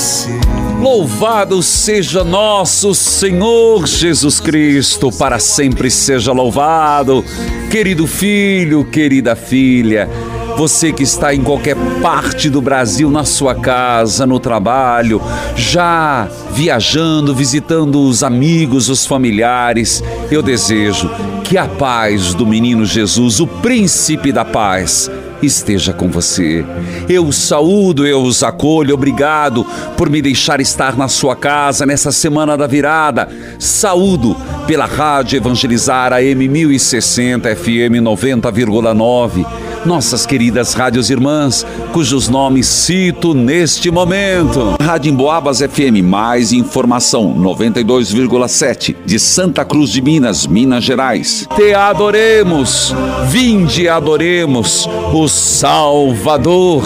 Entardecer. Louvado seja nosso Senhor Jesus Cristo, para sempre seja louvado. Querido filho, querida filha, você que está em qualquer parte do Brasil, na sua casa, no trabalho, já viajando, visitando os amigos, os familiares, eu desejo que a paz do menino Jesus, o príncipe da paz, esteja com você. Eu os saúdo, eu os acolho. Obrigado por me deixar estar na sua casa nessa semana da virada. Saúdo pela Rádio Evangelizar AM 1060 FM 90,9. Nossas queridas rádios irmãs, cujos nomes cito neste momento. Rádio Emboabas FM, mais informação, 92,7 de Santa Cruz de Minas, Minas Gerais. Te adoremos, vinde adoremos o Salvador.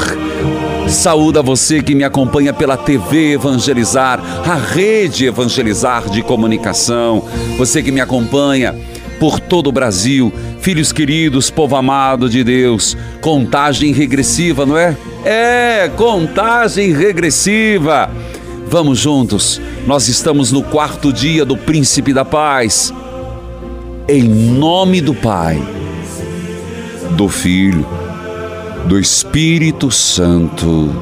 Saúde a você que me acompanha pela TV Evangelizar, a rede Evangelizar de comunicação. Você que me acompanha por todo o Brasil, filhos queridos, povo amado de Deus. Contagem regressiva, não é? É, contagem regressiva. Vamos juntos, nós estamos no quarto dia do Príncipe da Paz. Em nome do Pai, do Filho, do Espírito Santo.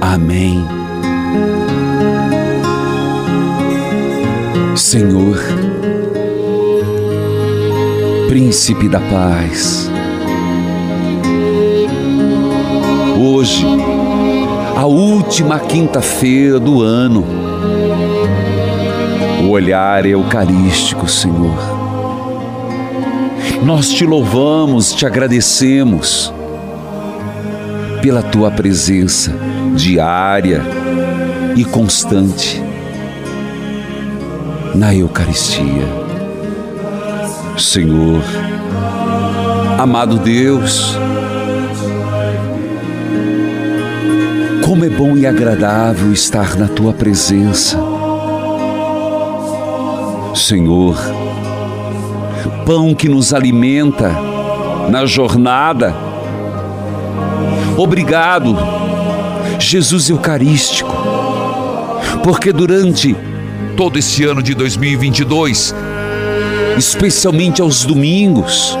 Amém. Senhor, Príncipe da Paz, hoje, a última quinta-feira do ano, o olhar eucarístico, Senhor. Nós te louvamos, te agradecemos pela tua presença diária e constante na Eucaristia. Senhor, amado Deus, como é bom e agradável estar na tua presença. Senhor, pão que nos alimenta na jornada. Obrigado, Jesus Eucarístico, porque durante todo esse ano de 2022, especialmente aos domingos,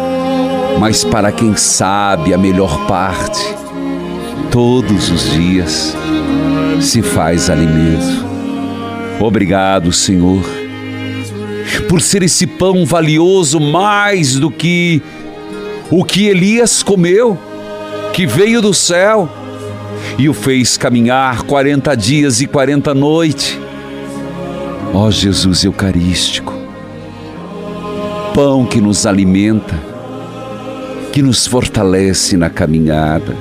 mas para quem sabe a melhor parte, todos os dias se faz alimento. Obrigado, Senhor, por ser esse pão valioso mais do que o que Elias comeu, que veio do céu e o fez caminhar 40 dias e 40 noites. Ó Jesus Eucarístico, pão que nos alimenta, que nos fortalece na caminhada.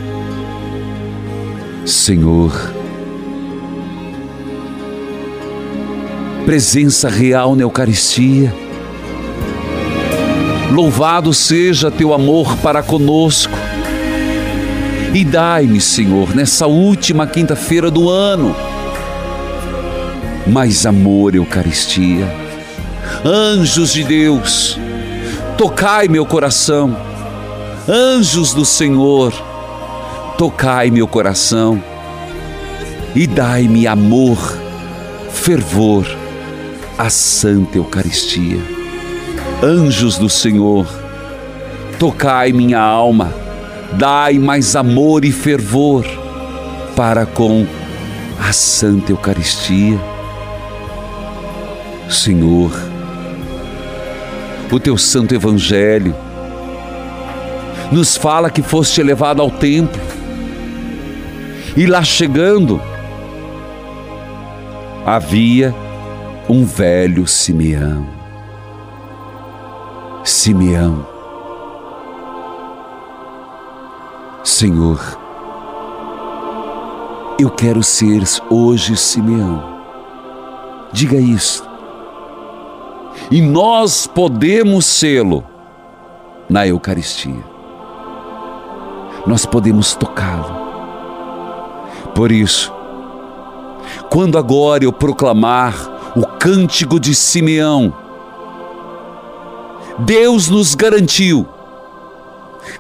Senhor, presença real na Eucaristia. Louvado seja teu amor para conosco. E dai-me, Senhor, nessa última quinta-feira do ano, mais amor, Eucaristia. Anjos de Deus, tocai meu coração. Anjos do Senhor, tocai meu coração e dai-me amor, fervor, a Santa Eucaristia. Anjos do Senhor, tocai minha alma, dai mais amor e fervor para com a Santa Eucaristia. Senhor, o teu Santo Evangelho nos fala que foste elevado ao templo e lá chegando havia um velho Simeão. Simeão, Senhor, eu quero ser hoje Simeão. Diga isso. E nós podemos sê-lo na Eucaristia. Nós podemos tocá-lo. Por isso, quando agora eu proclamar o cântico de Simeão, Deus nos garantiu.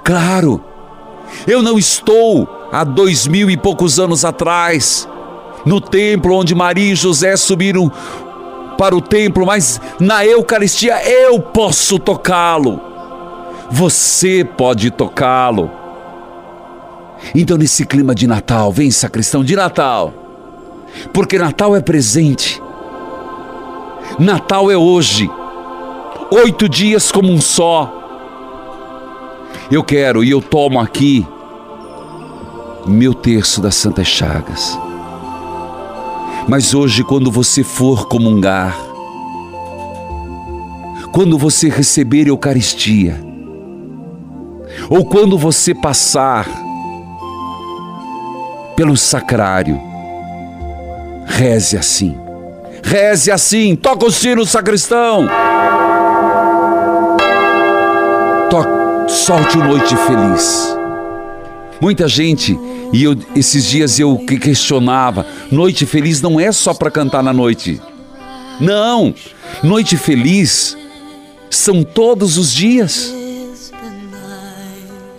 Claro, eu não estou há dois mil e poucos anos atrás, no templo onde Maria e José subiram para o templo, mas na Eucaristia eu posso tocá-lo. Você pode tocá-lo. Então, nesse clima de Natal, vem sacristão de Natal, porque Natal é presente, Natal é hoje, oito dias como um só. Eu quero e eu tomo aqui meu terço das Santas Chagas. Mas hoje, quando você for comungar, quando você receber Eucaristia, ou quando você passar pelo sacrário, reze assim. Reze assim, toca o sino, sacristão. Toque, solte o noite feliz. Muita gente, e eu, esses dias eu questionava, noite feliz não é só para cantar na noite. Não, noite feliz são todos os dias.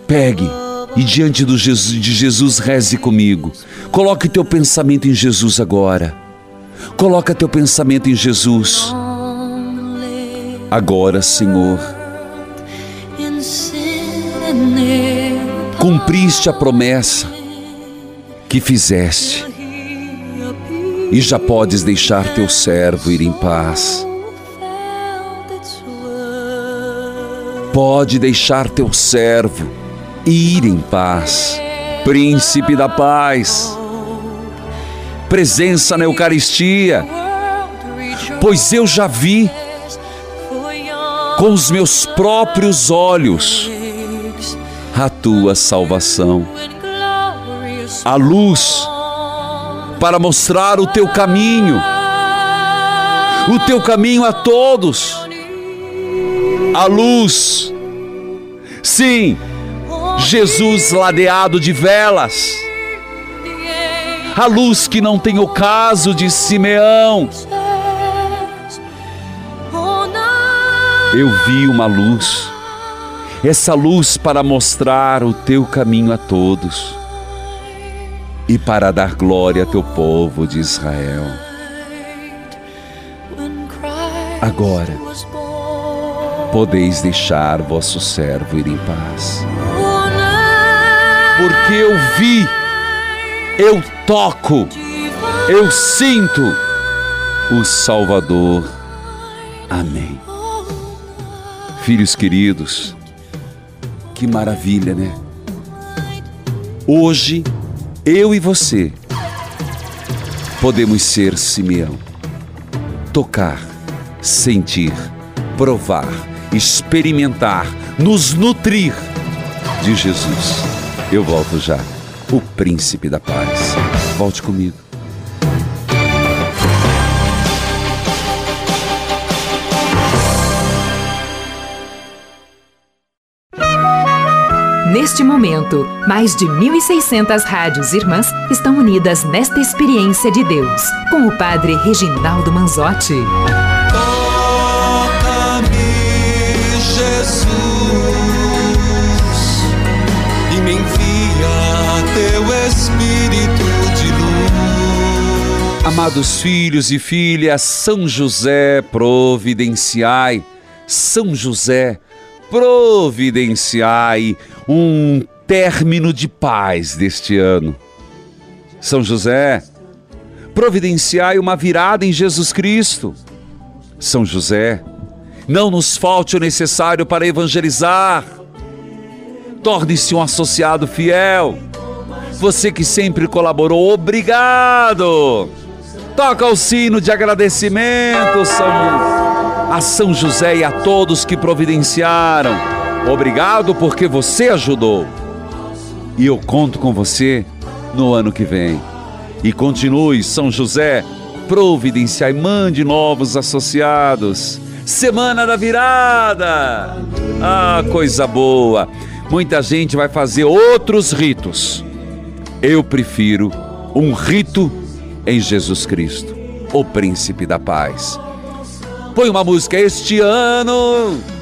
Pegue e diante do Jesus, de Jesus reze comigo. Coloque teu pensamento em Jesus agora. Coloca teu pensamento em Jesus. Agora, Senhor cumpriste a promessa que fizeste e já podes deixar teu servo ir em paz. Pode deixar teu servo ir em paz, príncipe da paz, presença na Eucaristia, pois eu já vi com os meus próprios olhos a tua salvação. A luz para mostrar o teu caminho, o teu caminho a todos. A luz, sim, Jesus ladeado de velas, a luz que não tem o caso de Simeão. Eu vi uma luz. Essa luz para mostrar o teu caminho a todos e para dar glória a teu povo de Israel. Agora podeis deixar vosso servo ir em paz. Porque eu vi, eu toco, eu sinto o Salvador. Amém. Filhos queridos, que maravilha, né? Hoje, eu e você podemos ser Simeão. Tocar, sentir, provar, experimentar, nos nutrir de Jesus. Eu volto já, o príncipe da paz. Volte comigo. Neste momento, mais de 1.600 rádios irmãs estão unidas nesta experiência de Deus, com o Padre Reginaldo Manzotti. Toca-me, Jesus e me envia teu Espírito de luz. Amados filhos e filhas, São José, providenciai. São José, providenciai um término de paz deste ano. São José, providenciai uma virada em Jesus Cristo. São José, não nos falte o necessário para evangelizar. Torne-se um associado fiel. Você que sempre colaborou, obrigado. Toca o sino de agradecimento, São, a São José e a todos que providenciaram. Obrigado porque você ajudou. E eu conto com você no ano que vem. E continue, São José, providenciai, mande novos associados. Semana da virada! Ah, coisa boa! Muita gente vai fazer outros ritos. Eu prefiro um rito em Jesus Cristo, o príncipe da paz. Põe uma música este ano.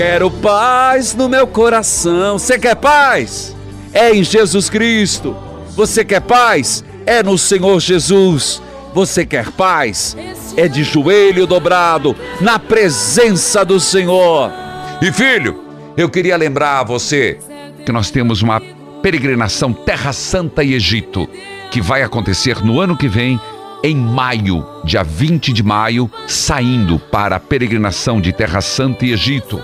Quero paz no meu coração. Você quer paz? É em Jesus Cristo. Você quer paz? É no Senhor Jesus. Você quer paz? É de joelho dobrado na presença do Senhor. E filho, eu queria lembrar a você que nós temos uma peregrinação Terra Santa e Egito que vai acontecer no ano que vem, em maio, dia 20 de maio, saindo para a peregrinação de Terra Santa e Egito.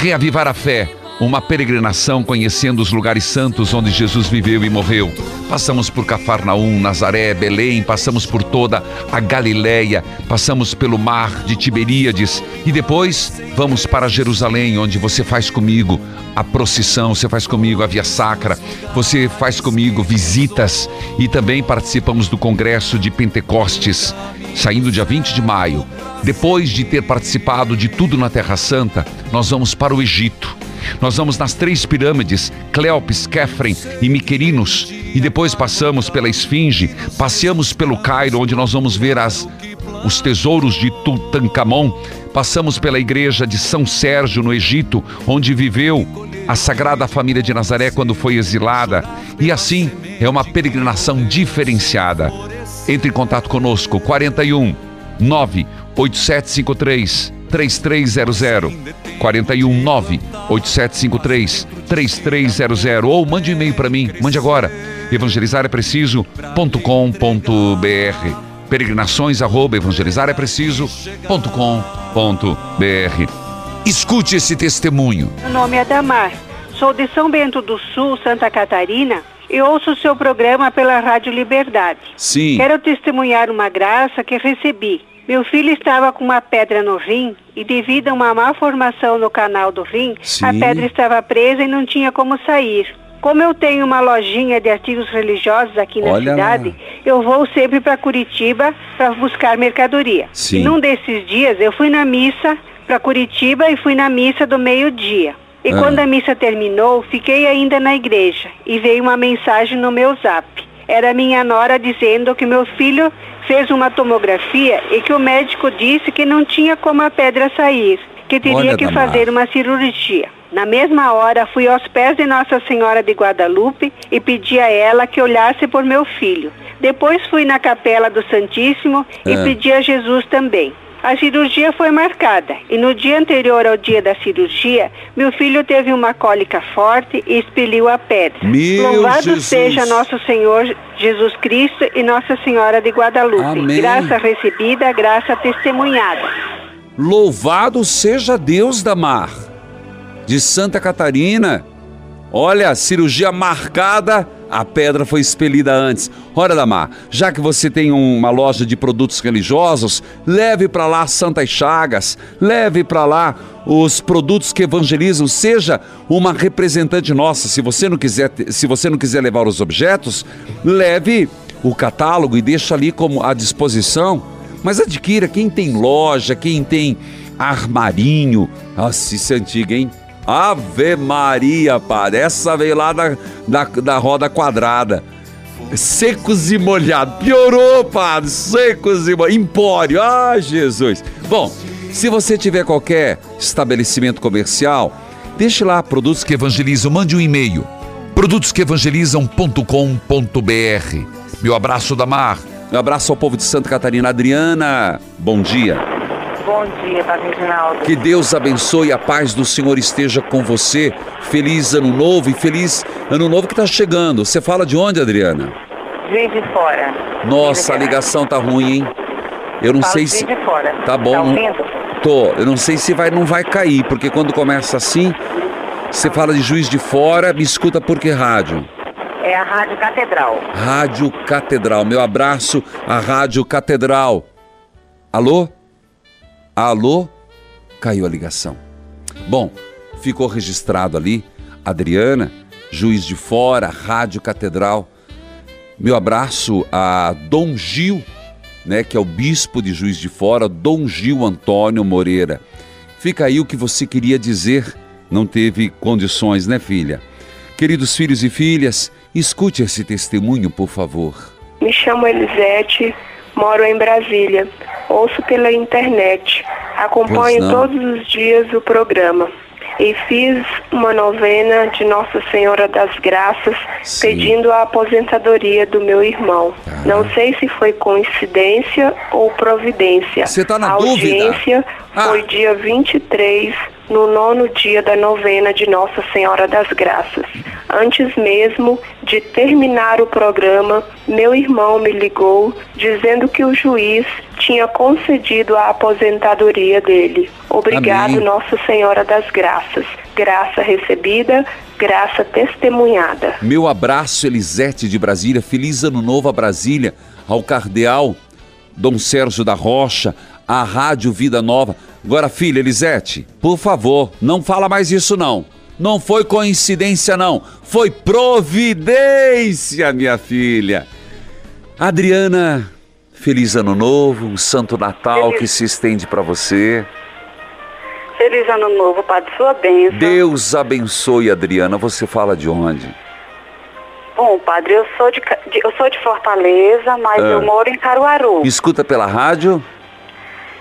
Reavivar a fé uma peregrinação conhecendo os lugares santos onde Jesus viveu e morreu. Passamos por Cafarnaum, Nazaré, Belém, passamos por toda a Galiléia, passamos pelo mar de Tiberíades e depois vamos para Jerusalém, onde você faz comigo a procissão, você faz comigo a via sacra, você faz comigo visitas e também participamos do congresso de Pentecostes, saindo dia 20 de maio. Depois de ter participado de tudo na Terra Santa, nós vamos para o Egito. Nós vamos nas três pirâmides, Cleopes, Kefren e Miquerinos, e depois passamos pela Esfinge, passeamos pelo Cairo, onde nós vamos ver as, os tesouros de Tutankhamon, passamos pela igreja de São Sérgio, no Egito, onde viveu a Sagrada Família de Nazaré quando foi exilada, e assim é uma peregrinação diferenciada. Entre em contato conosco, 41 98753 3300 419 8753 3300 ou mande um e-mail para mim, mande agora. evangelizarapreciso.com.br peregrinações arroba Escute esse testemunho. Meu nome é Damar, sou de São Bento do Sul, Santa Catarina e ouço o seu programa pela Rádio Liberdade. Sim. Quero testemunhar uma graça que recebi. Meu filho estava com uma pedra no rim e devido a uma má formação no canal do rim, Sim. a pedra estava presa e não tinha como sair. Como eu tenho uma lojinha de artigos religiosos aqui na Olha lá. cidade, eu vou sempre para Curitiba para buscar mercadoria. Sim. E num desses dias eu fui na missa para Curitiba e fui na missa do meio-dia. E Ah. quando a missa terminou, fiquei ainda na igreja e veio uma mensagem no meu zap. Era minha nora dizendo que meu filho fez uma tomografia e que o médico disse que não tinha como a pedra sair, que teria Olha, que fazer uma cirurgia. Na mesma hora, fui aos pés de Nossa Senhora de Guadalupe e pedi a ela que olhasse por meu filho. Depois fui na capela do Santíssimo e É. pedi a Jesus também. A cirurgia foi marcada e no dia anterior ao dia da cirurgia, meu filho teve uma cólica forte e expeliu a pedra. Meu Louvado Jesus. seja nosso Senhor Jesus Cristo e Nossa Senhora de Guadalupe. Amém. Graça recebida, graça testemunhada. Louvado seja Deus da Mar, de Santa Catarina. Olha, cirurgia marcada, a pedra foi expelida antes. Ora, Damar, já que você tem uma loja de produtos religiosos, leve para lá Santas Chagas, leve para lá os produtos que evangelizam, seja uma representante nossa. Se você não quiser, se você não quiser levar os objetos, leve o catálogo e deixa ali como à disposição. Mas adquira quem tem loja, quem tem armarinho. Nossa, isso é antigo, hein? Ave Maria, padre. Essa veio lá da, da, da roda quadrada. Secos e molhados. Piorou, padre. Secos e molhados. Empório. Ah, Jesus. Bom, Se você tiver qualquer estabelecimento comercial, deixe lá produtos que evangelizam, mande um e-mail produtosquevangelizam.com.br. Meu abraço da Mar. Meu abraço ao povo de Santa Catarina. Adriana, bom dia. Bom dia, Padre Reginaldo. Que Deus abençoe, a paz do Senhor esteja com você. Feliz ano novo e feliz ano novo que está chegando. Você fala de onde, Adriana? Juiz de fora. Nossa, a ligação tá ruim, hein? Eu não Falo sei se. De fora. Tá bom. Tá ouvindo? Tô. Eu não sei se vai, não vai cair, porque quando começa assim, você fala de juiz de fora, me escuta por que rádio? É a Rádio Catedral. Rádio Catedral. Meu abraço à Rádio Catedral. Alô? Alô? Caiu a ligação. Bom, ficou registrado ali. Adriana, Juiz de Fora, Rádio Catedral. Meu abraço a Dom Gil, né, que é o bispo de Juiz de Fora, Dom Gil Antônio Moreira. Fica aí o que você queria dizer. Não teve condições, né, filha? Queridos filhos e filhas, escute esse testemunho, por favor. Me chamo Elisete, moro em Brasília. Ouço pela internet. Acompanho todos os dias o programa. E fiz uma novena de Nossa Senhora das Graças Sim. pedindo a aposentadoria do meu irmão. Tá. Não sei se foi coincidência ou providência. Você tá na a dúvida? audiência Ah. foi dia 23, no nono dia da novena de Nossa Senhora das Graças. Antes mesmo de terminar o programa, meu irmão me ligou dizendo que o juiz tinha concedido a aposentadoria dele. Obrigado, Amém. Nossa Senhora das Graças. Graça recebida, graça testemunhada. Meu abraço, Elisete de Brasília. Feliz ano novo a Brasília, ao Cardeal, Dom Sérgio da Rocha, à Rádio Vida Nova. Agora, filha Elisete, por favor, não fala mais isso não. Não foi coincidência não, foi providência, minha filha. Adriana, feliz ano novo, um santo Natal que se estende para você. Feliz ano novo, Padre. Sua bênção. Deus abençoe, Adriana. Você fala de onde? Bom, Padre, eu sou de, de- eu sou de Fortaleza, mas Ah. eu moro em Caruaru. Escuta pela rádio?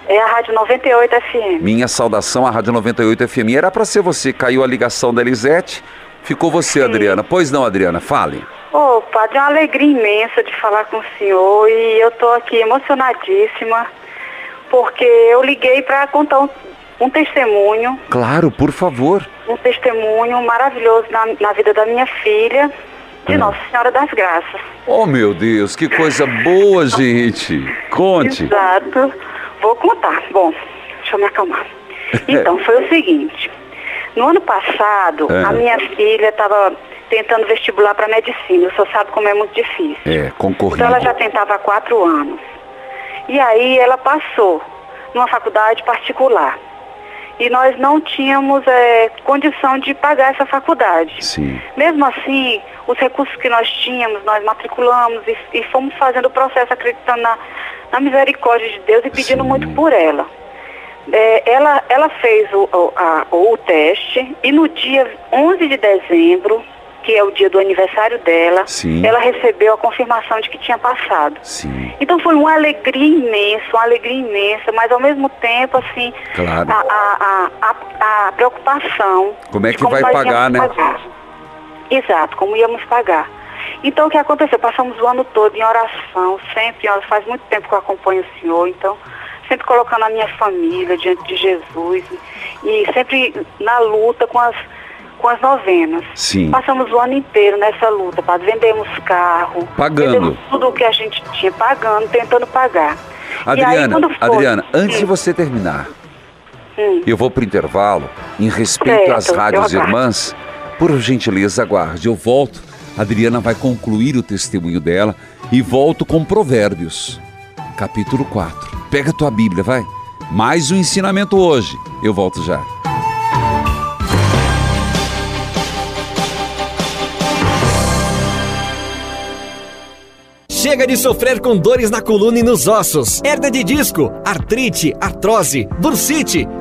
É a Rádio 98 FM. Minha saudação à Rádio 98 FM. Era para ser você. Caiu a ligação da Elisete. Ficou você, Adriana. Pois não, Adriana, fale. Ô, Padre, é uma alegria imensa de falar com o senhor e eu tô aqui emocionadíssima porque eu liguei para contar um, um testemunho Claro, por favor. um testemunho maravilhoso na, na vida da minha filha, de Ah. Nossa Senhora das Graças. Oh, meu Deus, que coisa boa, gente. Conte. Exato. Vou contar. Bom, deixa eu me acalmar. Então, foi o seguinte. No ano passado, É. a minha filha estava tentando vestibular para medicina. Você sabe como é muito difícil. É, concorrido. Então ela já tentava há quatro anos. E aí ela passou numa faculdade particular. E nós não tínhamos eh, condição de pagar essa faculdade. Sim. Mesmo assim, os recursos que nós tínhamos, nós matriculamos e, e fomos fazendo o processo acreditando na, na misericórdia de Deus e pedindo Sim. muito por ela. É, ela, ela fez o, o, a- o teste e no dia 11 de dezembro, que é o dia do aniversário dela, Sim. ela recebeu a confirmação de que tinha passado. Sim. Então foi uma alegria imensa, uma alegria imensa, mas ao mesmo tempo, assim, Claro. a, a, a, a- preocupação. Como é que vai nós pagar, né? pagar. Exato, como íamos pagar. Então o que aconteceu? Passamos o ano todo em oração, sempre, faz muito tempo que eu acompanho o Senhor, então, sempre colocando a minha família diante de Jesus e sempre na luta com as, com as novenas. Sim. Passamos o ano inteiro nessa luta, padre. Vendemos carro, Pagando. vendemos tudo o que a gente tinha, pagando, tentando pagar. Aí, Adriana, quando foi- Adriana, antes de Hum, você terminar, hum. eu vou pro intervalo, em respeito Certo, às rádios irmãs. Por gentileza, aguarde. Eu volto. A Adriana vai concluir o testemunho dela e volto com Provérbios, capítulo 4. Pega tua Bíblia, vai. Mais um ensinamento hoje. Eu volto já. Chega de sofrer com dores na coluna e nos ossos, hernia de disco, artrite, artrose, bursite,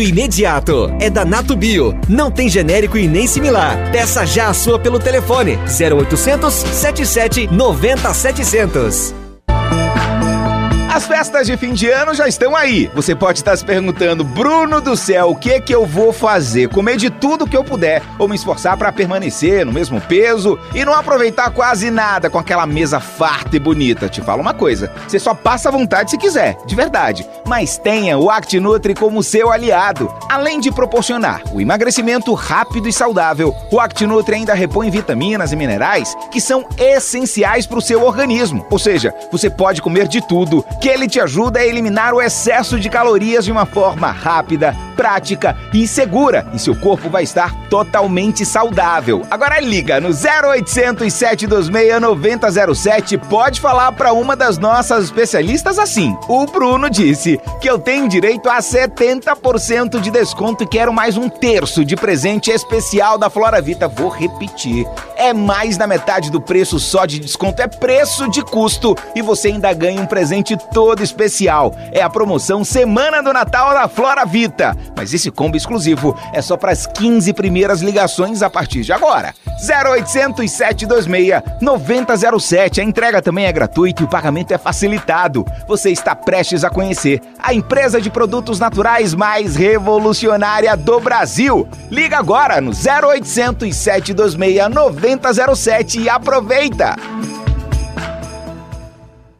imediato. É da Nato Bio. Não tem genérico e nem similar. Peça já a sua pelo telefone 0800 77 90 700. As festas de fim de ano já estão aí. Você pode estar se perguntando, Bruno do céu, o que que eu vou fazer? Comer de tudo que eu puder ou me esforçar para permanecer no mesmo peso e não aproveitar quase nada com aquela mesa farta e bonita. Te falo uma coisa, você só passa à vontade se quiser, de verdade. Mas tenha o ActiNutri como seu aliado. Além de proporcionar o emagrecimento rápido e saudável, o ActiNutri ainda repõe vitaminas e minerais que são essenciais para o seu organismo. Ou seja, você pode comer de tudo que ele te ajuda a eliminar o excesso de calorias de uma forma rápida, prática e segura. E seu corpo vai estar totalmente saudável. Agora liga no 0800 726 9007. Pode falar para uma das nossas especialistas assim. O Bruno disse que eu tenho direito a 70% de desconto e quero mais um terço de presente especial da Flora Vita. Vou repetir. É mais da metade do preço só de desconto. É preço de custo. E você ainda ganha um presente todo especial. É a promoção Semana do Natal da Flora Vita. Mas esse combo exclusivo é só para as 15 primeiras ligações a partir de agora. 0800 726 9007. A entrega também é gratuita e o pagamento é facilitado. Você está prestes a conhecer a empresa de produtos naturais mais revolucionária do Brasil. Liga agora no 0800 726 9007 e aproveita.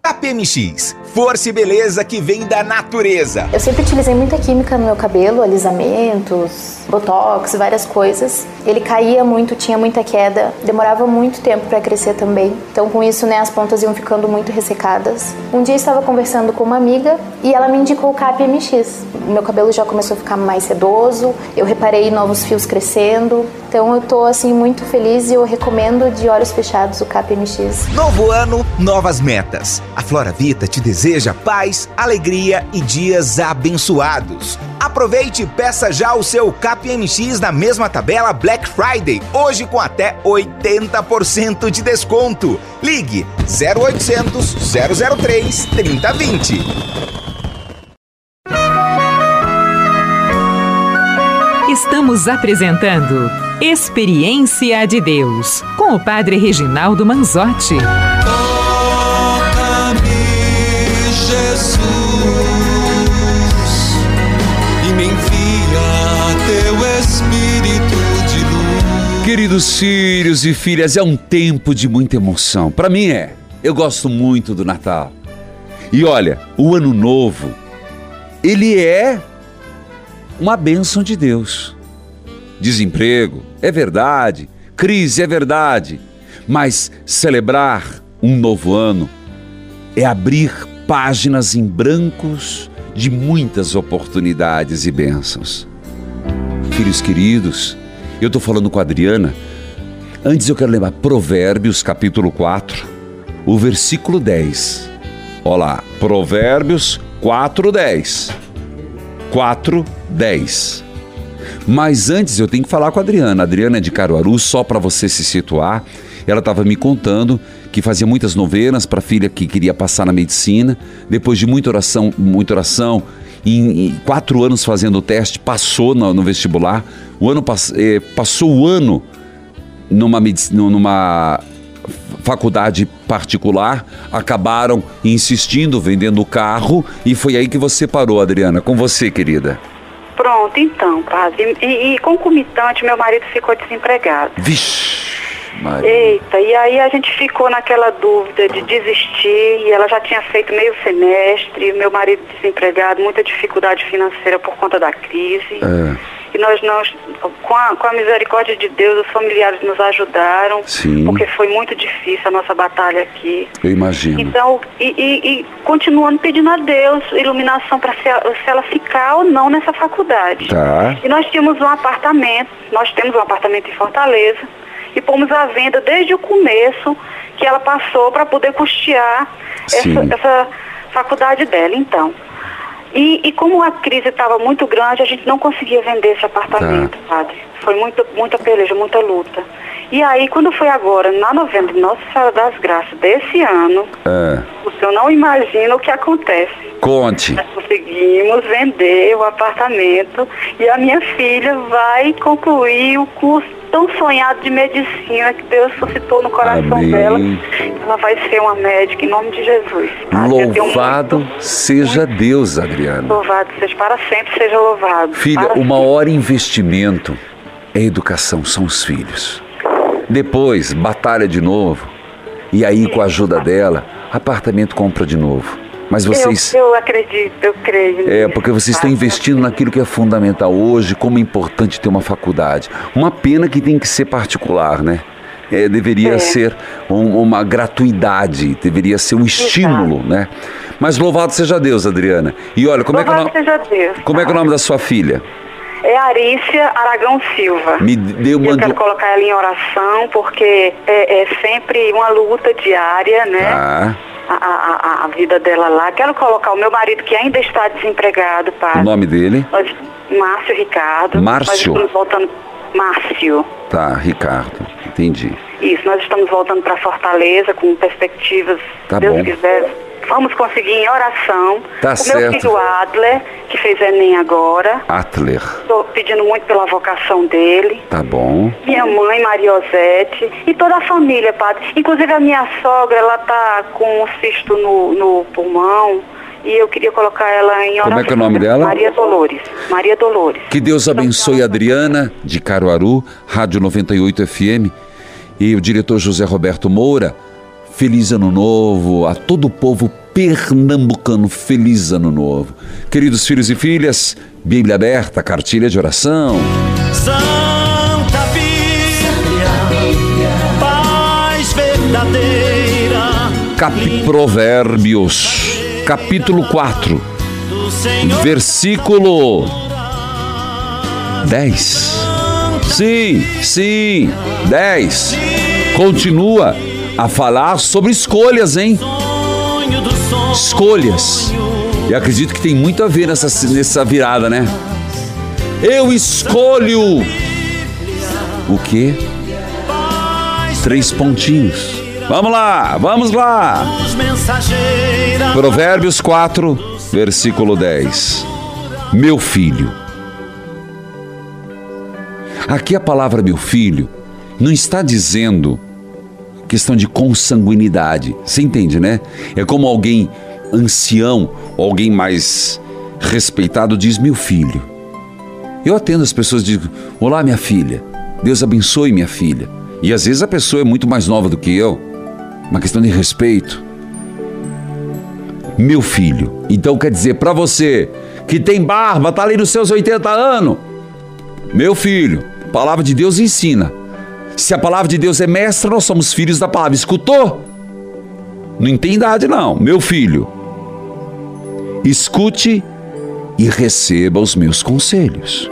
KPMX Força e beleza que vem da natureza. Eu sempre utilizei muita química no meu cabelo, alisamentos, botox, várias coisas. Ele caía muito, tinha muita queda, demorava muito tempo para crescer também. Então, com isso, né, as pontas iam ficando muito ressecadas. Um dia eu estava conversando com uma amiga e ela me indicou o CAP MX. Meu cabelo já começou a ficar mais sedoso, eu reparei novos fios crescendo. Então, eu tô assim muito feliz e eu recomendo de olhos fechados o CAP MX. Novo ano, novas metas. A Flora Vita te deseja deseja paz, alegria e dias abençoados. Aproveite e peça já o seu KPMX na mesma tabela Black Friday, hoje com até 80% de desconto. Ligue 0800 003 3020. Estamos apresentando Experiência de Deus com o Padre Reginaldo Manzotti. Queridos filhos e filhas, é um tempo de muita emoção. Para mim é. Eu gosto muito do Natal. E olha, o Ano Novo, ele é uma bênção de Deus. Desemprego, é verdade. Crise, é verdade. Mas celebrar um novo ano é abrir páginas em brancos de muitas oportunidades e bênçãos. Filhos queridos, eu estou falando com a Adriana. Antes eu quero lembrar Provérbios capítulo 4, o versículo 10. Olá, Provérbios 4, 10. 4, 10. Mas antes eu tenho que falar com a Adriana. A Adriana é de Caruaru, só para você se situar. Ela estava me contando que fazia muitas novenas para a filha que queria passar na medicina. Depois de muita oração, muita oração, em, em quatro anos fazendo o teste, passou no, no vestibular. O ano pass, eh, passou o ano numa, numa faculdade particular, acabaram insistindo, vendendo o carro, e foi aí que você parou, Adriana. Com você, querida. Pronto, então, padre. E, e concomitante, meu marido ficou desempregado. Vixe! Maria. Eita, e aí a gente ficou naquela dúvida de desistir, e ela já tinha feito meio semestre, meu marido desempregado, muita dificuldade financeira por conta da crise. É. E nós, nós com, a, com a misericórdia de Deus, os familiares nos ajudaram, Sim. porque foi muito difícil a nossa batalha aqui. Eu imagino. Então, e, e, e continuando pedindo a Deus iluminação para se, se ela ficar ou não nessa faculdade. Tá. E nós tínhamos um apartamento, nós temos um apartamento em Fortaleza, e pomos à venda desde o começo que ela passou para poder custear essa, essa faculdade dela. Então, e, e como a crise estava muito grande, a gente não conseguia vender esse apartamento, padre. Foi muito, muita peleja, muita luta. E aí, quando foi agora, na novembro, Nossa Senhora das Graças desse ano, É. o senhor não imagina o que acontece. Conte. Nós conseguimos vender o apartamento e a minha filha vai concluir o curso tão sonhado de medicina que Deus suscitou no coração Amém. dela. Ela vai ser uma médica em nome de Jesus. tá? Louvado muito- seja Deus, Adriana. Louvado seja para sempre, seja louvado. Filha, Para o maior investimento é a educação, são os filhos. Depois, batalha de novo. E aí, com a ajuda dela, apartamento compra de novo. Mas vocês. Eu, eu acredito, eu creio. É, porque vocês estão tá? investindo naquilo que é fundamental hoje, como é importante ter uma faculdade. Uma pena que tem que ser particular, né? É, deveria É. ser um- uma gratuidade, deveria ser um estímulo, né? Mas louvado seja Deus, Adriana. E olha, como é que é o Louvado nome, seja Deus. como é, que é o nome da sua filha? É Arícia Aragão Silva. Me deu Eu uma. quero colocar ela em oração, porque é, é sempre uma luta diária, né? Ah, A, a- a- vida dela lá. Quero colocar o meu marido, que ainda está desempregado, o padre. nome dele? Nós, Márcio Ricardo. Márcio? Nós estamos voltando. Márcio. Tá, Ricardo. Entendi. Isso, nós estamos voltando para Fortaleza com perspectivas, Tá Deus bom. quiser. Vamos conseguir em oração. Tá o meu certo. filho Adler, que fez Enem agora. Atler. Estou pedindo muito pela vocação dele. Tá bom. Minha mãe, Mariosete, e toda a família, padre. Inclusive a minha sogra, ela tá com um cisto no, no pulmão. E eu queria colocar ela em oração. Como é que é o nome dela? Maria Dolores. Maria Dolores. Que Deus abençoe a Adriana, de Caruaru, Rádio 98 FM, e o diretor José Roberto Moura. Feliz Ano Novo a todo o povo pernambucano. Feliz Ano Novo. Queridos filhos e filhas, Bíblia aberta, cartilha de oração. Santa Bíblia, paz verdadeira Cap Provérbios, capítulo 4, do Senhor. versículo 10. Sim, sim, 10. Continua a falar sobre escolhas, hein? Escolhas. E acredito que tem muito a ver nessa, nessa virada, né? Eu escolho. O quê? Três pontinhos. Vamos lá, vamos lá. Provérbios 4, versículo 10. Meu filho. Aqui a palavra meu filho não está dizendo questão de consanguinidade. Você entende, né? É como alguém ancião, alguém mais respeitado diz meu filho. Eu atendo as pessoas e digo: Olá, minha filha. Deus abençoe minha filha. E às vezes a pessoa é muito mais nova do que eu. Uma questão de respeito meu filho. Então quer dizer, para você que tem barba, tá ali nos seus 80 anos, meu filho, palavra de Deus ensina. Se a palavra de Deus é mestra, nós somos filhos da palavra. Escutou? Não tem idade não, meu filho. Escute e receba os meus conselhos.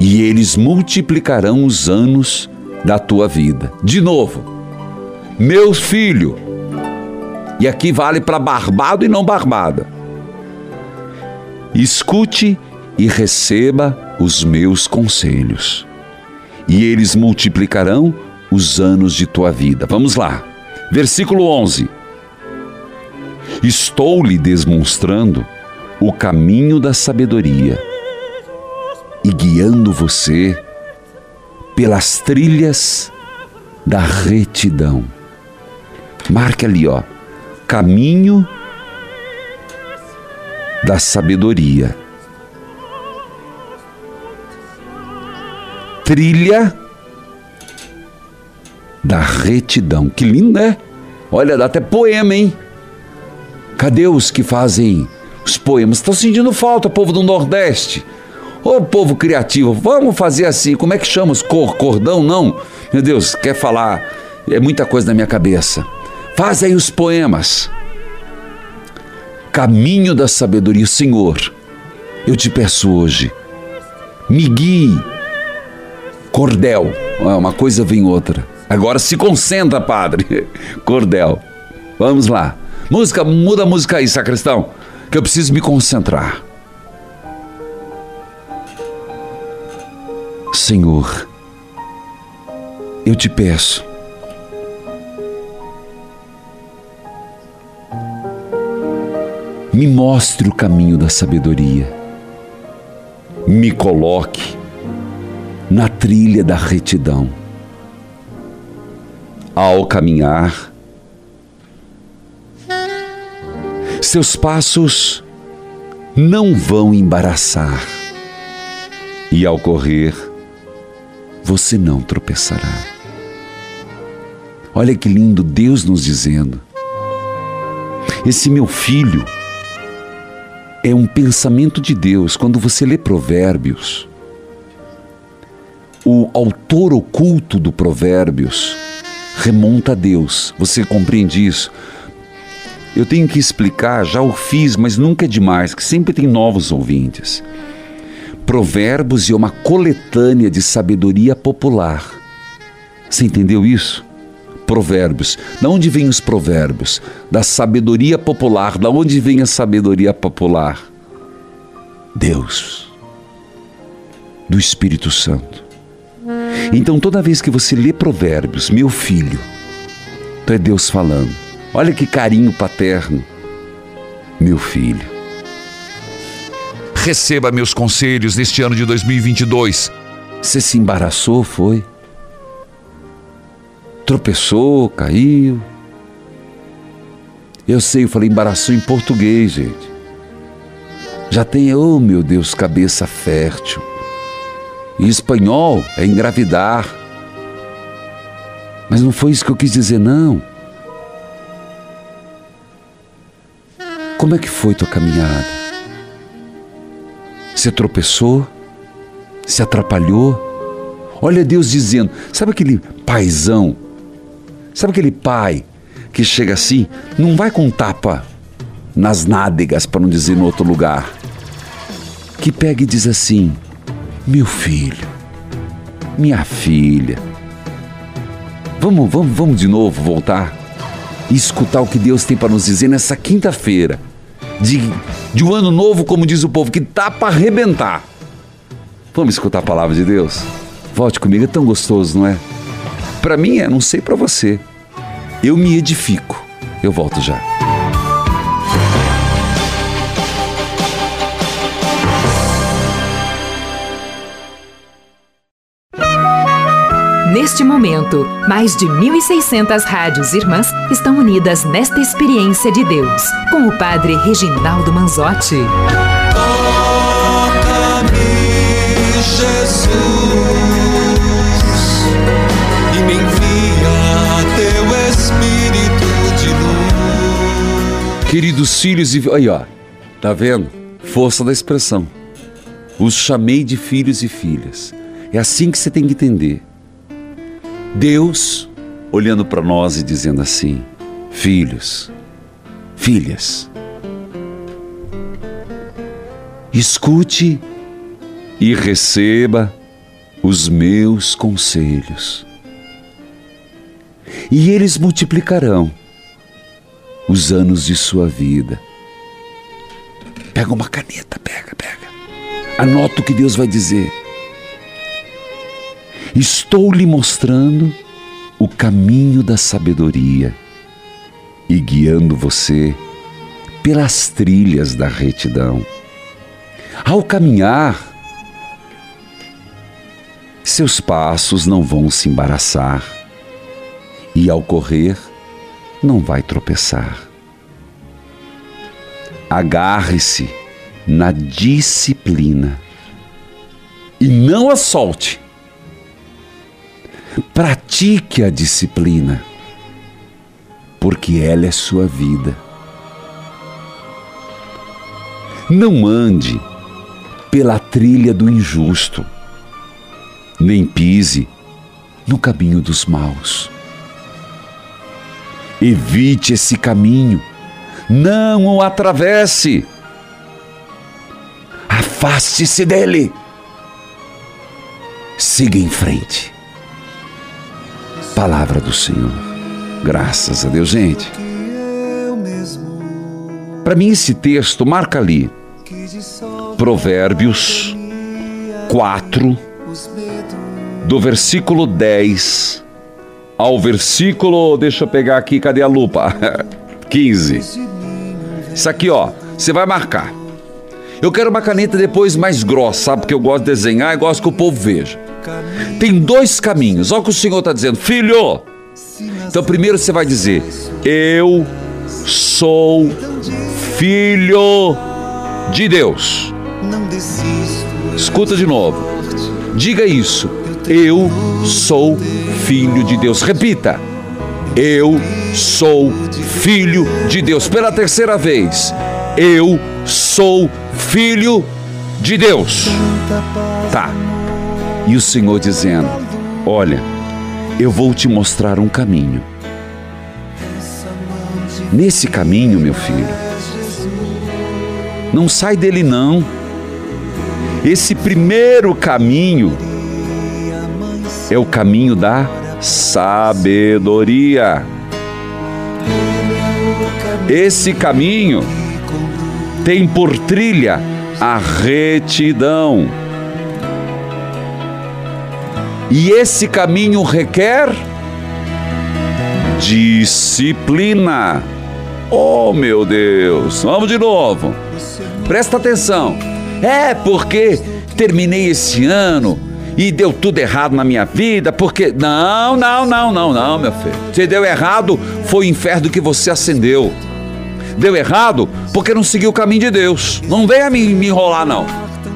E eles multiplicarão os anos da tua vida. De novo, meu filho, e aqui vale para barbado e não barbada. Escute e receba os meus conselhos, e eles multiplicarão os anos de tua vida. Vamos lá. Versículo 11. Estou lhe demonstrando o caminho da sabedoria e guiando você pelas trilhas da retidão. Marque ali, ó caminho da sabedoria. Trilha da retidão. Que lindo, né? Olha, dá até poema, hein? Cadê os que fazem os poemas? Estão sentindo falta, povo do Nordeste. Ô povo criativo, vamos fazer assim. Como é que chama os cor, cordão? Não. Meu Deus, quer falar? É muita coisa na minha cabeça. Faz aí os poemas. Caminho da sabedoria, Senhor. Eu te peço hoje, me guie. Cordel. Ah, Uma coisa vem outra. Agora se concentra, padre. Cordel. Vamos lá. Música, muda a música aí, sacristão. Que eu preciso me concentrar. Senhor, eu te peço. Me mostre o caminho da sabedoria. Me coloque na trilha da retidão. Ao caminhar, seus passos não vão embaraçar, e ao correr, você não tropeçará. Olha que lindo Deus nos dizendo: esse meu filho é um pensamento de Deus. Quando você lê Provérbios, autor oculto do Provérbios remonta a Deus. Você compreende isso? Eu tenho que explicar, já o fiz, mas nunca é demais, que sempre tem novos ouvintes. Provérbios é uma coletânea de sabedoria popular. Você entendeu isso? Provérbios. Da onde vêm os provérbios? Da sabedoria popular. Da onde vem a sabedoria popular? Deus. Do Espírito Santo. Então, toda vez que você lê Provérbios, meu filho, então é Deus falando. Olha que carinho paterno. Meu filho. Receba meus conselhos neste ano de 2022. Você se embaraçou, foi? Tropeçou, caiu. Eu sei, eu falei embaraçou em português, gente. Já tem, oh meu Deus, cabeça fértil. Em espanhol é engravidar. Mas não foi isso que eu quis dizer, não. Como é que foi tua caminhada? Você tropeçou? Se atrapalhou? Olha Deus dizendo, sabe aquele paizão? Sabe aquele pai que chega assim, não vai com tapa nas nádegas, para não dizer no outro lugar, que pega e diz assim: Meu filho, minha filha, vamos, vamos, vamos de novo voltar e escutar o que Deus tem para nos dizer nessa quinta-feira de, de um ano novo, como diz o povo, que tá para arrebentar. Vamos escutar a palavra de Deus? Volte comigo, é tão gostoso, não é? Para mim é, não sei para você. Eu me edifico. Eu volto já. Neste momento, mais de 1.600 rádios irmãs estão unidas nesta experiência de Deus, com o Padre Reginaldo Manzotti. Toca-me, Jesus, e me envia teu Espírito de luz. Queridos filhos e. Aí, ó. Tá vendo? Força da expressão. Os chamei de filhos e filhas. É assim que você tem que entender. Deus olhando para nós e dizendo assim: Filhos, filhas, escute e receba os meus conselhos, e eles multiplicarão os anos de sua vida. Pega uma caneta, pega, pega. Anota o que Deus vai dizer. Estou lhe mostrando o caminho da sabedoria e guiando você pelas trilhas da retidão. Ao caminhar, seus passos não vão se embaraçar e ao correr, não vai tropeçar. Agarre-se na disciplina e não a solte. Pratique a disciplina, porque ela é sua vida. Não ande pela trilha do injusto, nem pise no caminho dos maus. Evite esse caminho, não o atravesse. Afaste-se dele. Siga em frente. Palavra do Senhor. Graças a Deus, gente. Para mim, esse texto marca ali Provérbios 4, do versículo 10 ao versículo. Deixa eu pegar aqui, cadê a lupa? 15. Isso aqui, ó, você vai marcar. Eu quero uma caneta depois mais grossa, sabe? Porque eu gosto de desenhar e gosto que o povo veja. Tem dois caminhos. Olha o que o Senhor está dizendo, filho. Então, primeiro você vai dizer: Eu sou filho de Deus. Escuta de novo. Diga isso. Eu sou filho de Deus. Repita. Eu sou filho de Deus. Pela terceira vez. Eu sou filho de Deus. Tá. E o Senhor dizendo: Olha, eu vou te mostrar um caminho. Nesse caminho, meu filho, não sai dele não. Esse primeiro caminho é o caminho da sabedoria. Esse caminho tem por trilha a retidão. E esse caminho requer disciplina. Oh, meu Deus! Vamos de novo. Presta atenção. É porque terminei esse ano e deu tudo errado na minha vida, porque. Não, não, não, não, não, meu filho. Se deu errado, foi o inferno que você acendeu. Deu errado porque não seguiu o caminho de Deus. Não venha me, me enrolar, não.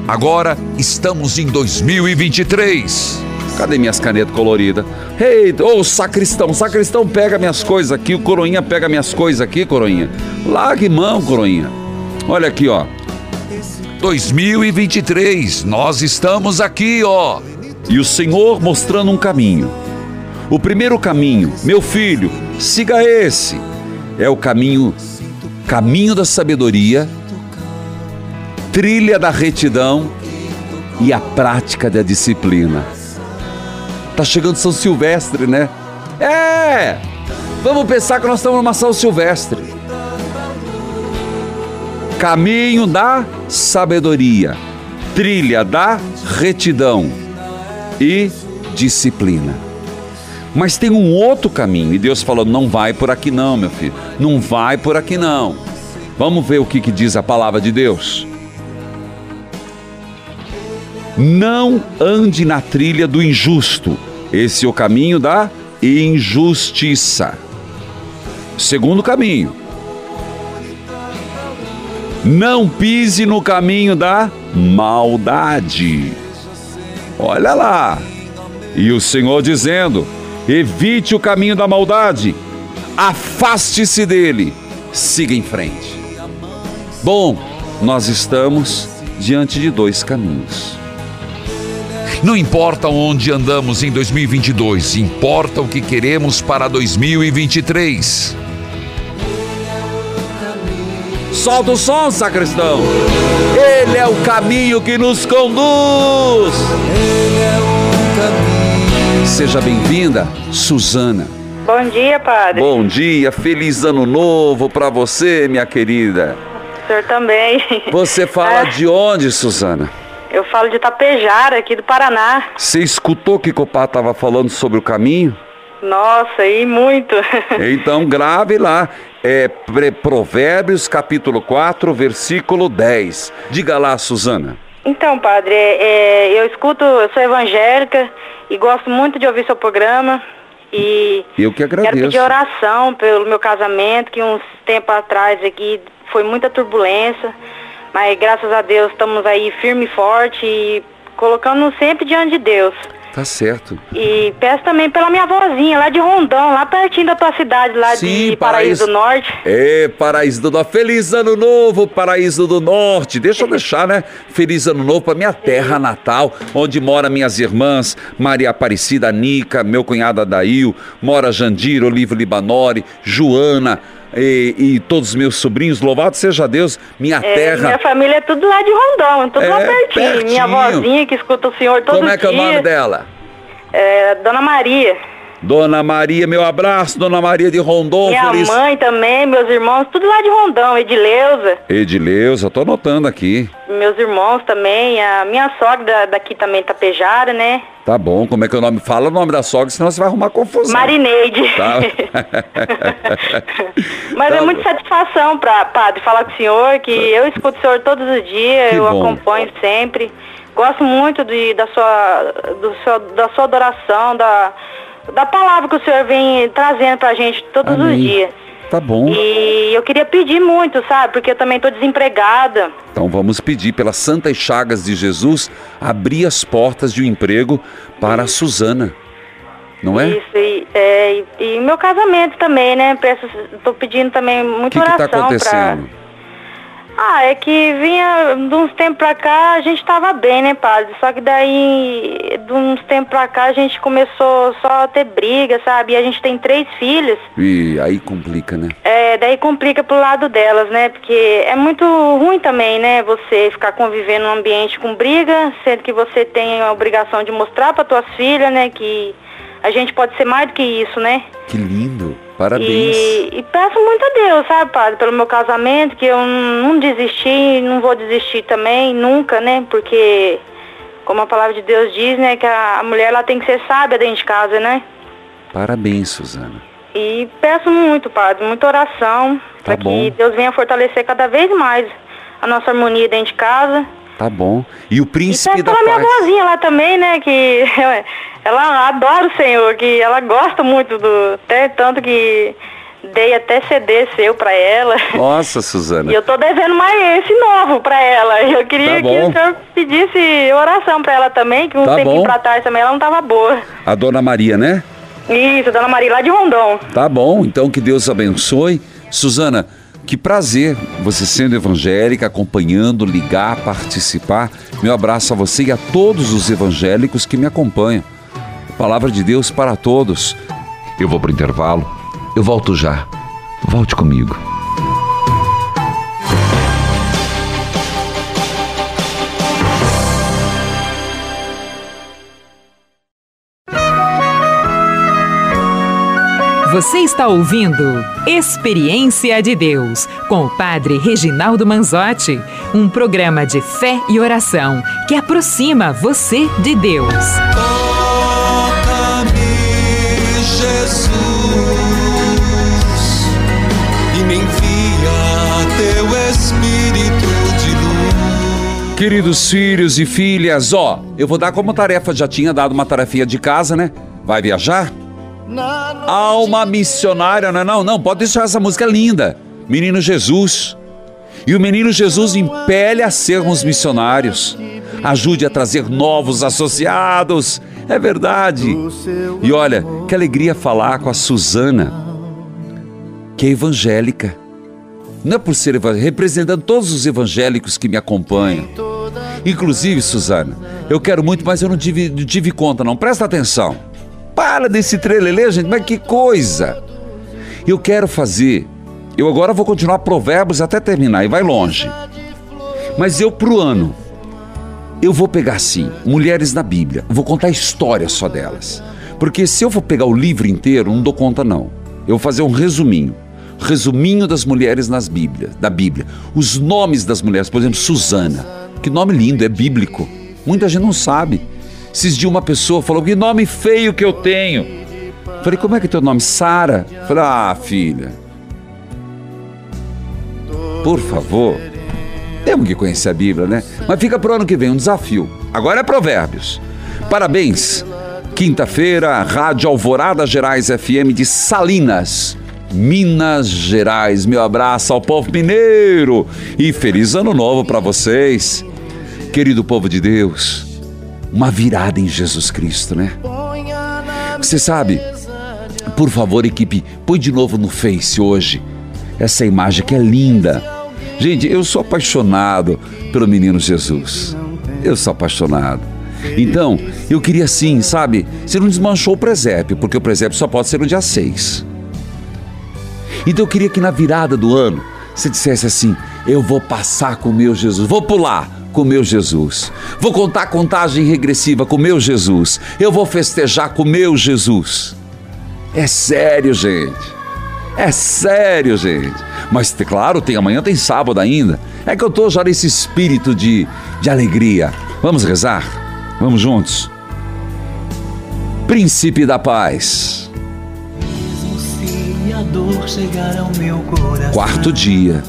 Agora estamos em 2023. Cadê minhas canetas coloridas? Ei, ô sacristão, sacristão pega minhas coisas aqui, o coroinha pega minhas coisas aqui, coroinha. Largue mão, coroinha. Olha aqui, ó. 2023, nós estamos aqui, ó. E o Senhor mostrando um caminho. O primeiro caminho, meu filho, siga esse. É o caminho caminho da sabedoria, trilha da retidão e a prática da disciplina. Tá chegando São Silvestre, né? É! Vamos pensar que nós estamos numa São Silvestre. Caminho da sabedoria, trilha da retidão e disciplina. Mas tem um outro caminho, e Deus falou: não vai por aqui não, meu filho, não vai por aqui não. Vamos ver o que, que diz a palavra de Deus. Não ande na trilha do injusto. Esse é o caminho da injustiça. Segundo caminho. Não pise no caminho da maldade. Olha lá. E o Senhor dizendo: evite o caminho da maldade, afaste-se dele, siga em frente. Bom, nós estamos diante de dois caminhos. Não importa onde andamos em 2022, importa o que queremos para 2023. Solta o som, sacristão. Ele é o caminho que nos conduz. Seja bem-vinda, Suzana. Bom dia, padre. Bom dia, feliz ano novo para você, minha querida. O senhor também. Você fala É, de onde, Suzana? Falo de Tapejara, aqui do Paraná. Você escutou que o Copá estava falando sobre o caminho? Nossa, e muito. Então grave lá. É Provérbios capítulo 4, versículo 10. Diga lá, Suzana. Então, padre, é, é, eu escuto, eu sou evangélica e gosto muito de ouvir seu programa. E Eu que quero agradeço. pedir oração pelo meu casamento, que uns tempos atrás aqui foi muita turbulência. Mas graças a Deus estamos aí firme e forte e colocando sempre diante de Deus. Tá certo. E peço também pela minha vozinha, lá de Rondão, lá pertinho da tua cidade, lá Sim, de Paraíso do Norte. É, Paraíso do Norte. Feliz Ano Novo, Paraíso do Norte. Deixa eu deixar, né? Feliz Ano Novo para minha terra natal, onde mora minhas irmãs, Maria Aparecida, Nica, meu cunhado Adail, mora Jandir, Olívio Libanori, Joana e, e todos os meus sobrinhos. Louvado seja Deus, minha É, terra. minha família é tudo lá de Rondão, tudo lá É, pertinho. pertinho. Minha vozinha que escuta o senhor todo Como é que é o dia. nome dela? É, Dona Maria. Dona Maria, meu abraço, Dona Maria de Rondon, Minha feliz. mãe também, meus irmãos, tudo lá de Rondão, Edileuza. Edileuza, tô anotando aqui. Meus irmãos também, a minha sogra daqui também, Tapejara, né? Tá bom, como é que é o nome? Fala o nome da sogra, senão você vai arrumar confusão. Marineide. Tá. Mas Tá é muita satisfação, pra, padre, falar com o senhor, que eu escuto o senhor todos os dias, Que eu bom. acompanho sempre. Gosto muito de, da, sua, do seu, da sua adoração, da, da palavra que o senhor vem trazendo pra gente todos os Amém. dias. Tá bom. E eu queria pedir muito, sabe? Porque eu também tô desempregada. Então vamos pedir pelas santas chagas de Jesus abrir as portas de um emprego para a Suzana. Não é? Isso, e, é, e, e meu casamento também, né? Tô pedindo também O muita que está oração acontecendo? pra. Ah, é que vinha de uns tempos pra cá, a gente tava bem, né, padre? Só que daí, de uns tempos pra cá, a gente começou só a ter briga, sabe? E a gente tem três filhas. E aí complica, né? É, daí complica pro lado delas, né? Porque é muito ruim também, né? Você ficar convivendo num ambiente com briga, sendo que você tem a obrigação de mostrar para tuas filhas, né? Que a gente pode ser mais do que isso, né? Que lindo. Parabéns. E, e peço muito a Deus, sabe, padre, pelo meu casamento, que eu não desisti, não vou desistir também, nunca, né? Porque, como a palavra de Deus diz, né, que a, mulher ela tem que ser sábia dentro de casa, né? Parabéns, Suzana. E peço muito, padre, muita oração, para Tá bom. que Deus venha fortalecer cada vez mais a nossa harmonia dentro de casa. Tá bom. E o E príncipe peço da pela minha paz. vozinha lá também, né, que ela adora o Senhor, que ela gosta muito do... Até tanto que dei até CD seu pra ela. Nossa, Suzana. E eu tô devendo mais esse novo pra ela. Eu queria Tá que o senhor pedisse oração pra ela também, que um Tá tempinho pra trás também ela não tava boa. A dona Maria, né? Isso, Dona Maria lá de Rondon. Tá bom, então que Deus abençoe. Suzana, que prazer você sendo evangélica, acompanhando, ligar, participar. Meu abraço a você e a todos os evangélicos que me acompanham. Palavra de Deus para todos. Eu vou pro intervalo. Eu volto já. Volte comigo. Você está ouvindo Experiência de Deus com o Padre Reginaldo Manzotti, um programa de fé e oração que aproxima você de Deus. Toca-me, Jesus, e me envia teu Espírito de luz. Queridos filhos e filhas, ó, eu vou dar como tarefa, já tinha dado uma tarefinha de casa, né? Vai viajar? Alma missionária, não, é não, não, pode deixar essa música linda. Menino Jesus. E o menino Jesus impele a sermos missionários. Ajude a trazer novos associados. É verdade. E olha, que alegria falar com a Suzana, que é evangélica. Não é por ser representando todos os evangélicos que me acompanham. Inclusive, Suzana, eu quero muito, mas eu não tive, não tive conta, não. Presta atenção. Para desse trelelê, gente, mas que coisa! Eu quero fazer. Eu agora vou continuar provérbios até terminar e vai longe. Mas eu pro ano, eu vou pegar assim, mulheres na Bíblia, vou contar a história só delas. Porque se eu for pegar o livro inteiro, não dou conta não. Eu vou fazer um resuminho. Resuminho das mulheres nas Bíblias, da Bíblia. Os nomes das mulheres, por exemplo, Susana. Que nome lindo, é bíblico. Muita gente não sabe. Esses dias uma pessoa falou, que nome feio que eu tenho. Falei, como é que é teu nome? Sara. Falei, ah, filha. Por favor. Temos que conhecer a Bíblia, né? Mas fica pro ano que vem um desafio. Agora é Provérbios. Parabéns. Quinta-feira, Rádio Alvorada Gerais FM de Salinas, Minas Gerais. Meu abraço ao povo mineiro e feliz ano novo para vocês. Querido povo de Deus, uma virada em Jesus Cristo, né? Você sabe, por favor, equipe, põe de novo no Face hoje essa imagem que é linda. Gente, eu sou apaixonado pelo menino Jesus. Eu sou apaixonado. Então, eu queria sim, sabe? Você não desmanchou o presépio, porque o presépio só pode ser no dia 6. Então eu queria que na virada do ano você dissesse assim: Eu vou passar com o meu Jesus, vou pular com meu Jesus, vou contar contagem regressiva com o meu Jesus, eu vou festejar com o meu Jesus. É sério, gente. É sério, gente. Mas claro, tem amanhã, tem sábado ainda. É que eu estou já nesse espírito de, de alegria. Vamos rezar? Vamos juntos? Príncipe da paz. Quarto dia.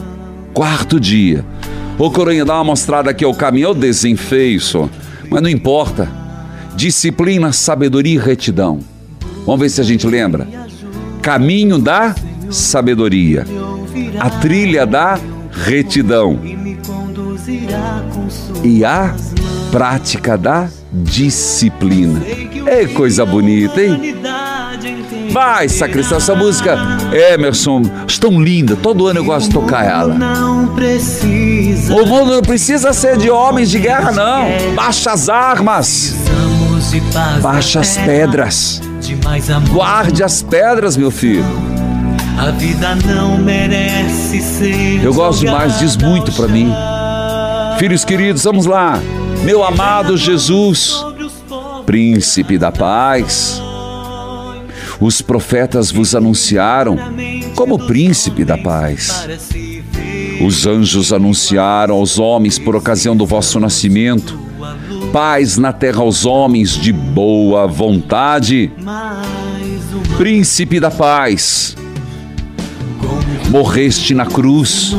Quarto dia. Ô Coronha, dá uma mostrada aqui ao caminho, eu desenfeio só. Mas não importa. Disciplina, sabedoria e retidão. Vamos ver se a gente lembra. Caminho da sabedoria. A trilha da retidão. E a prática da disciplina. É coisa bonita, hein? Vai, sacristão, essa música, Emerson, tão linda. Todo ano eu gosto de tocar ela. Não precisa. O mundo não precisa ser de homens de guerra, não. Baixa as armas, baixa as pedras. Guarde as pedras, meu filho. A vida não merece ser. Eu gosto demais, diz muito para mim. Filhos queridos, vamos lá. Meu amado Jesus, príncipe da paz. Os profetas vos anunciaram como príncipe da paz. Os anjos anunciaram aos homens por ocasião do vosso nascimento. Paz na terra aos homens de boa vontade. Príncipe da paz. Morreste na cruz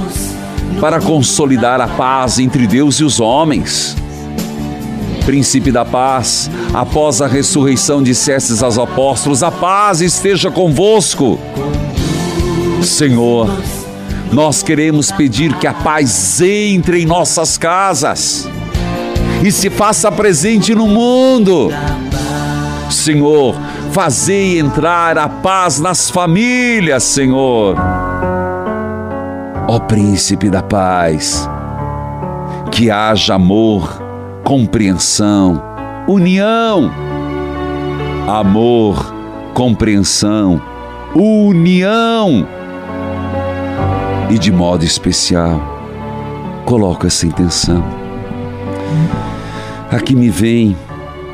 para consolidar a paz entre Deus e os homens. Príncipe da paz, após a ressurreição dissestes aos apóstolos: A paz esteja convosco. Senhor, nós queremos pedir que a paz entre em nossas casas e se faça presente no mundo. Senhor, fazei entrar a paz nas famílias, Senhor. Ó Príncipe da Paz, que haja amor, compreensão, união. Amor, compreensão, união. E de modo especial, coloco essa intenção. Aqui me vem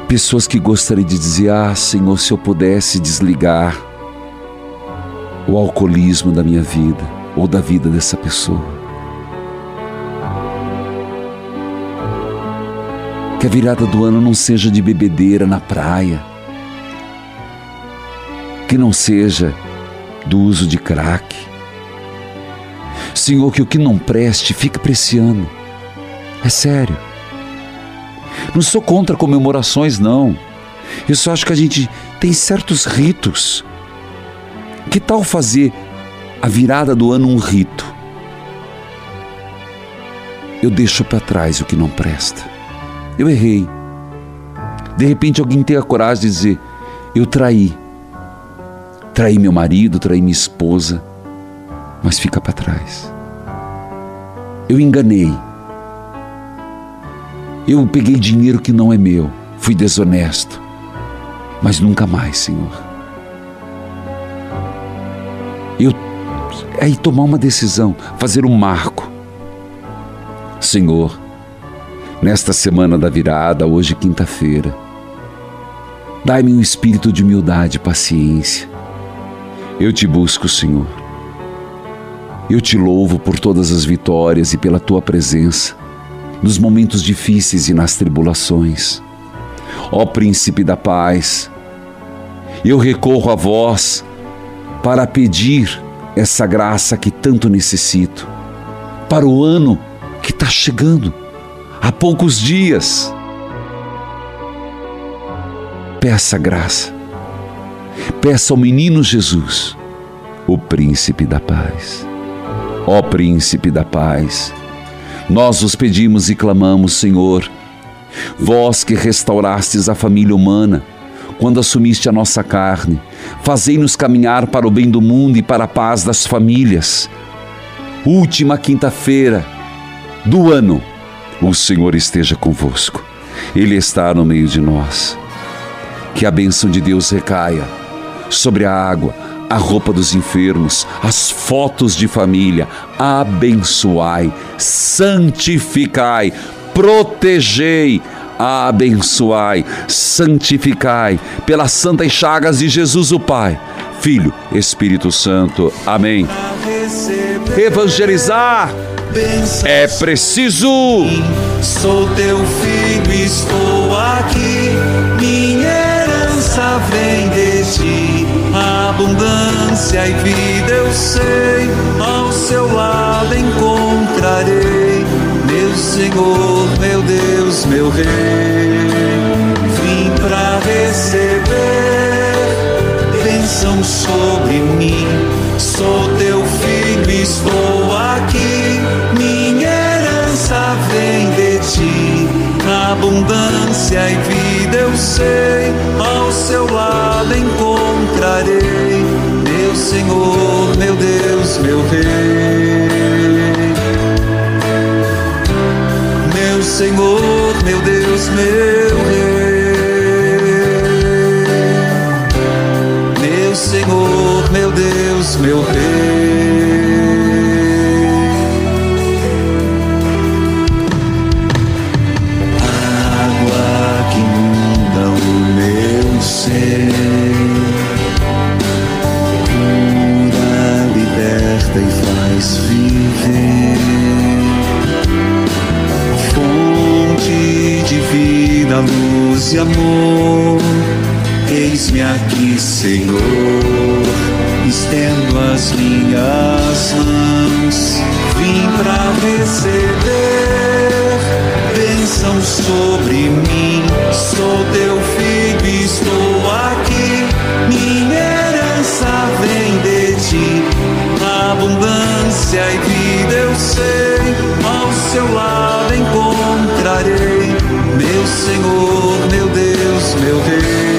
pessoas que gostariam de dizer: Ah, Senhor, se eu pudesse desligar o alcoolismo da minha vida ou da vida dessa pessoa. Que a virada do ano não seja de bebedeira na praia. Que não seja do uso de crack. Senhor, que o que não preste fique para esse ano. É sério. Não sou contra comemorações, não. Eu só acho que a gente tem certos ritos. Que tal fazer a virada do ano um rito? Eu deixo para trás o que não presta. Eu errei. De repente alguém tem a coragem de dizer: Eu traí. Traí meu marido, traí minha esposa, mas fica para trás. Eu enganei. Eu peguei dinheiro que não é meu, fui desonesto, mas nunca mais, Senhor. Eu aí tomar uma decisão, fazer um marco. Senhor, nesta semana da virada, hoje quinta-feira, dai-me um espírito de humildade e paciência. Eu te busco, Senhor. Eu te louvo por todas as vitórias e pela tua presença nos momentos difíceis e nas tribulações. Ó Príncipe da Paz, eu recorro a vós para pedir essa graça que tanto necessito para o ano que está chegando há poucos dias. Peça graça, peça ao menino Jesus, o Príncipe da Paz. Ó Príncipe da Paz, nós os pedimos e clamamos, Senhor, Vós que restaurastes a família humana, quando assumiste a nossa carne, fazei-nos caminhar para o bem do mundo e para a paz das famílias. Última quinta-feira do ano, o Senhor esteja convosco. Ele está no meio de nós. Que a bênção de Deus recaia sobre a água, a roupa dos enfermos, as fotos de família. Abençoai, santificai, protegei, abençoai, santificai, pelas santas chagas de Jesus o Pai, Filho, Espírito Santo. Amém. Evangelizar é preciso. Sou teu filho, estou aqui. Minha herança vem de ti. Abundância e vida eu sei. Ao seu lado encontrarei. Meu Senhor, meu Deus, meu Rei. Vim pra receber bênção sobre mim. Abundância e vida eu sei. Ao seu lado encontrarei. Meu Senhor, meu Deus, meu Rei. Meu Senhor, meu Deus, meu luz e amor. Eis-me aqui, Senhor, estendo as minhas mãos, vim para receber bênção sobre mim. Sou teu filho, estou aqui. Minha herança vem de ti. Abundância e vida eu sei. Ao seu lado encontrarei. Meu Senhor, meu meu Rei.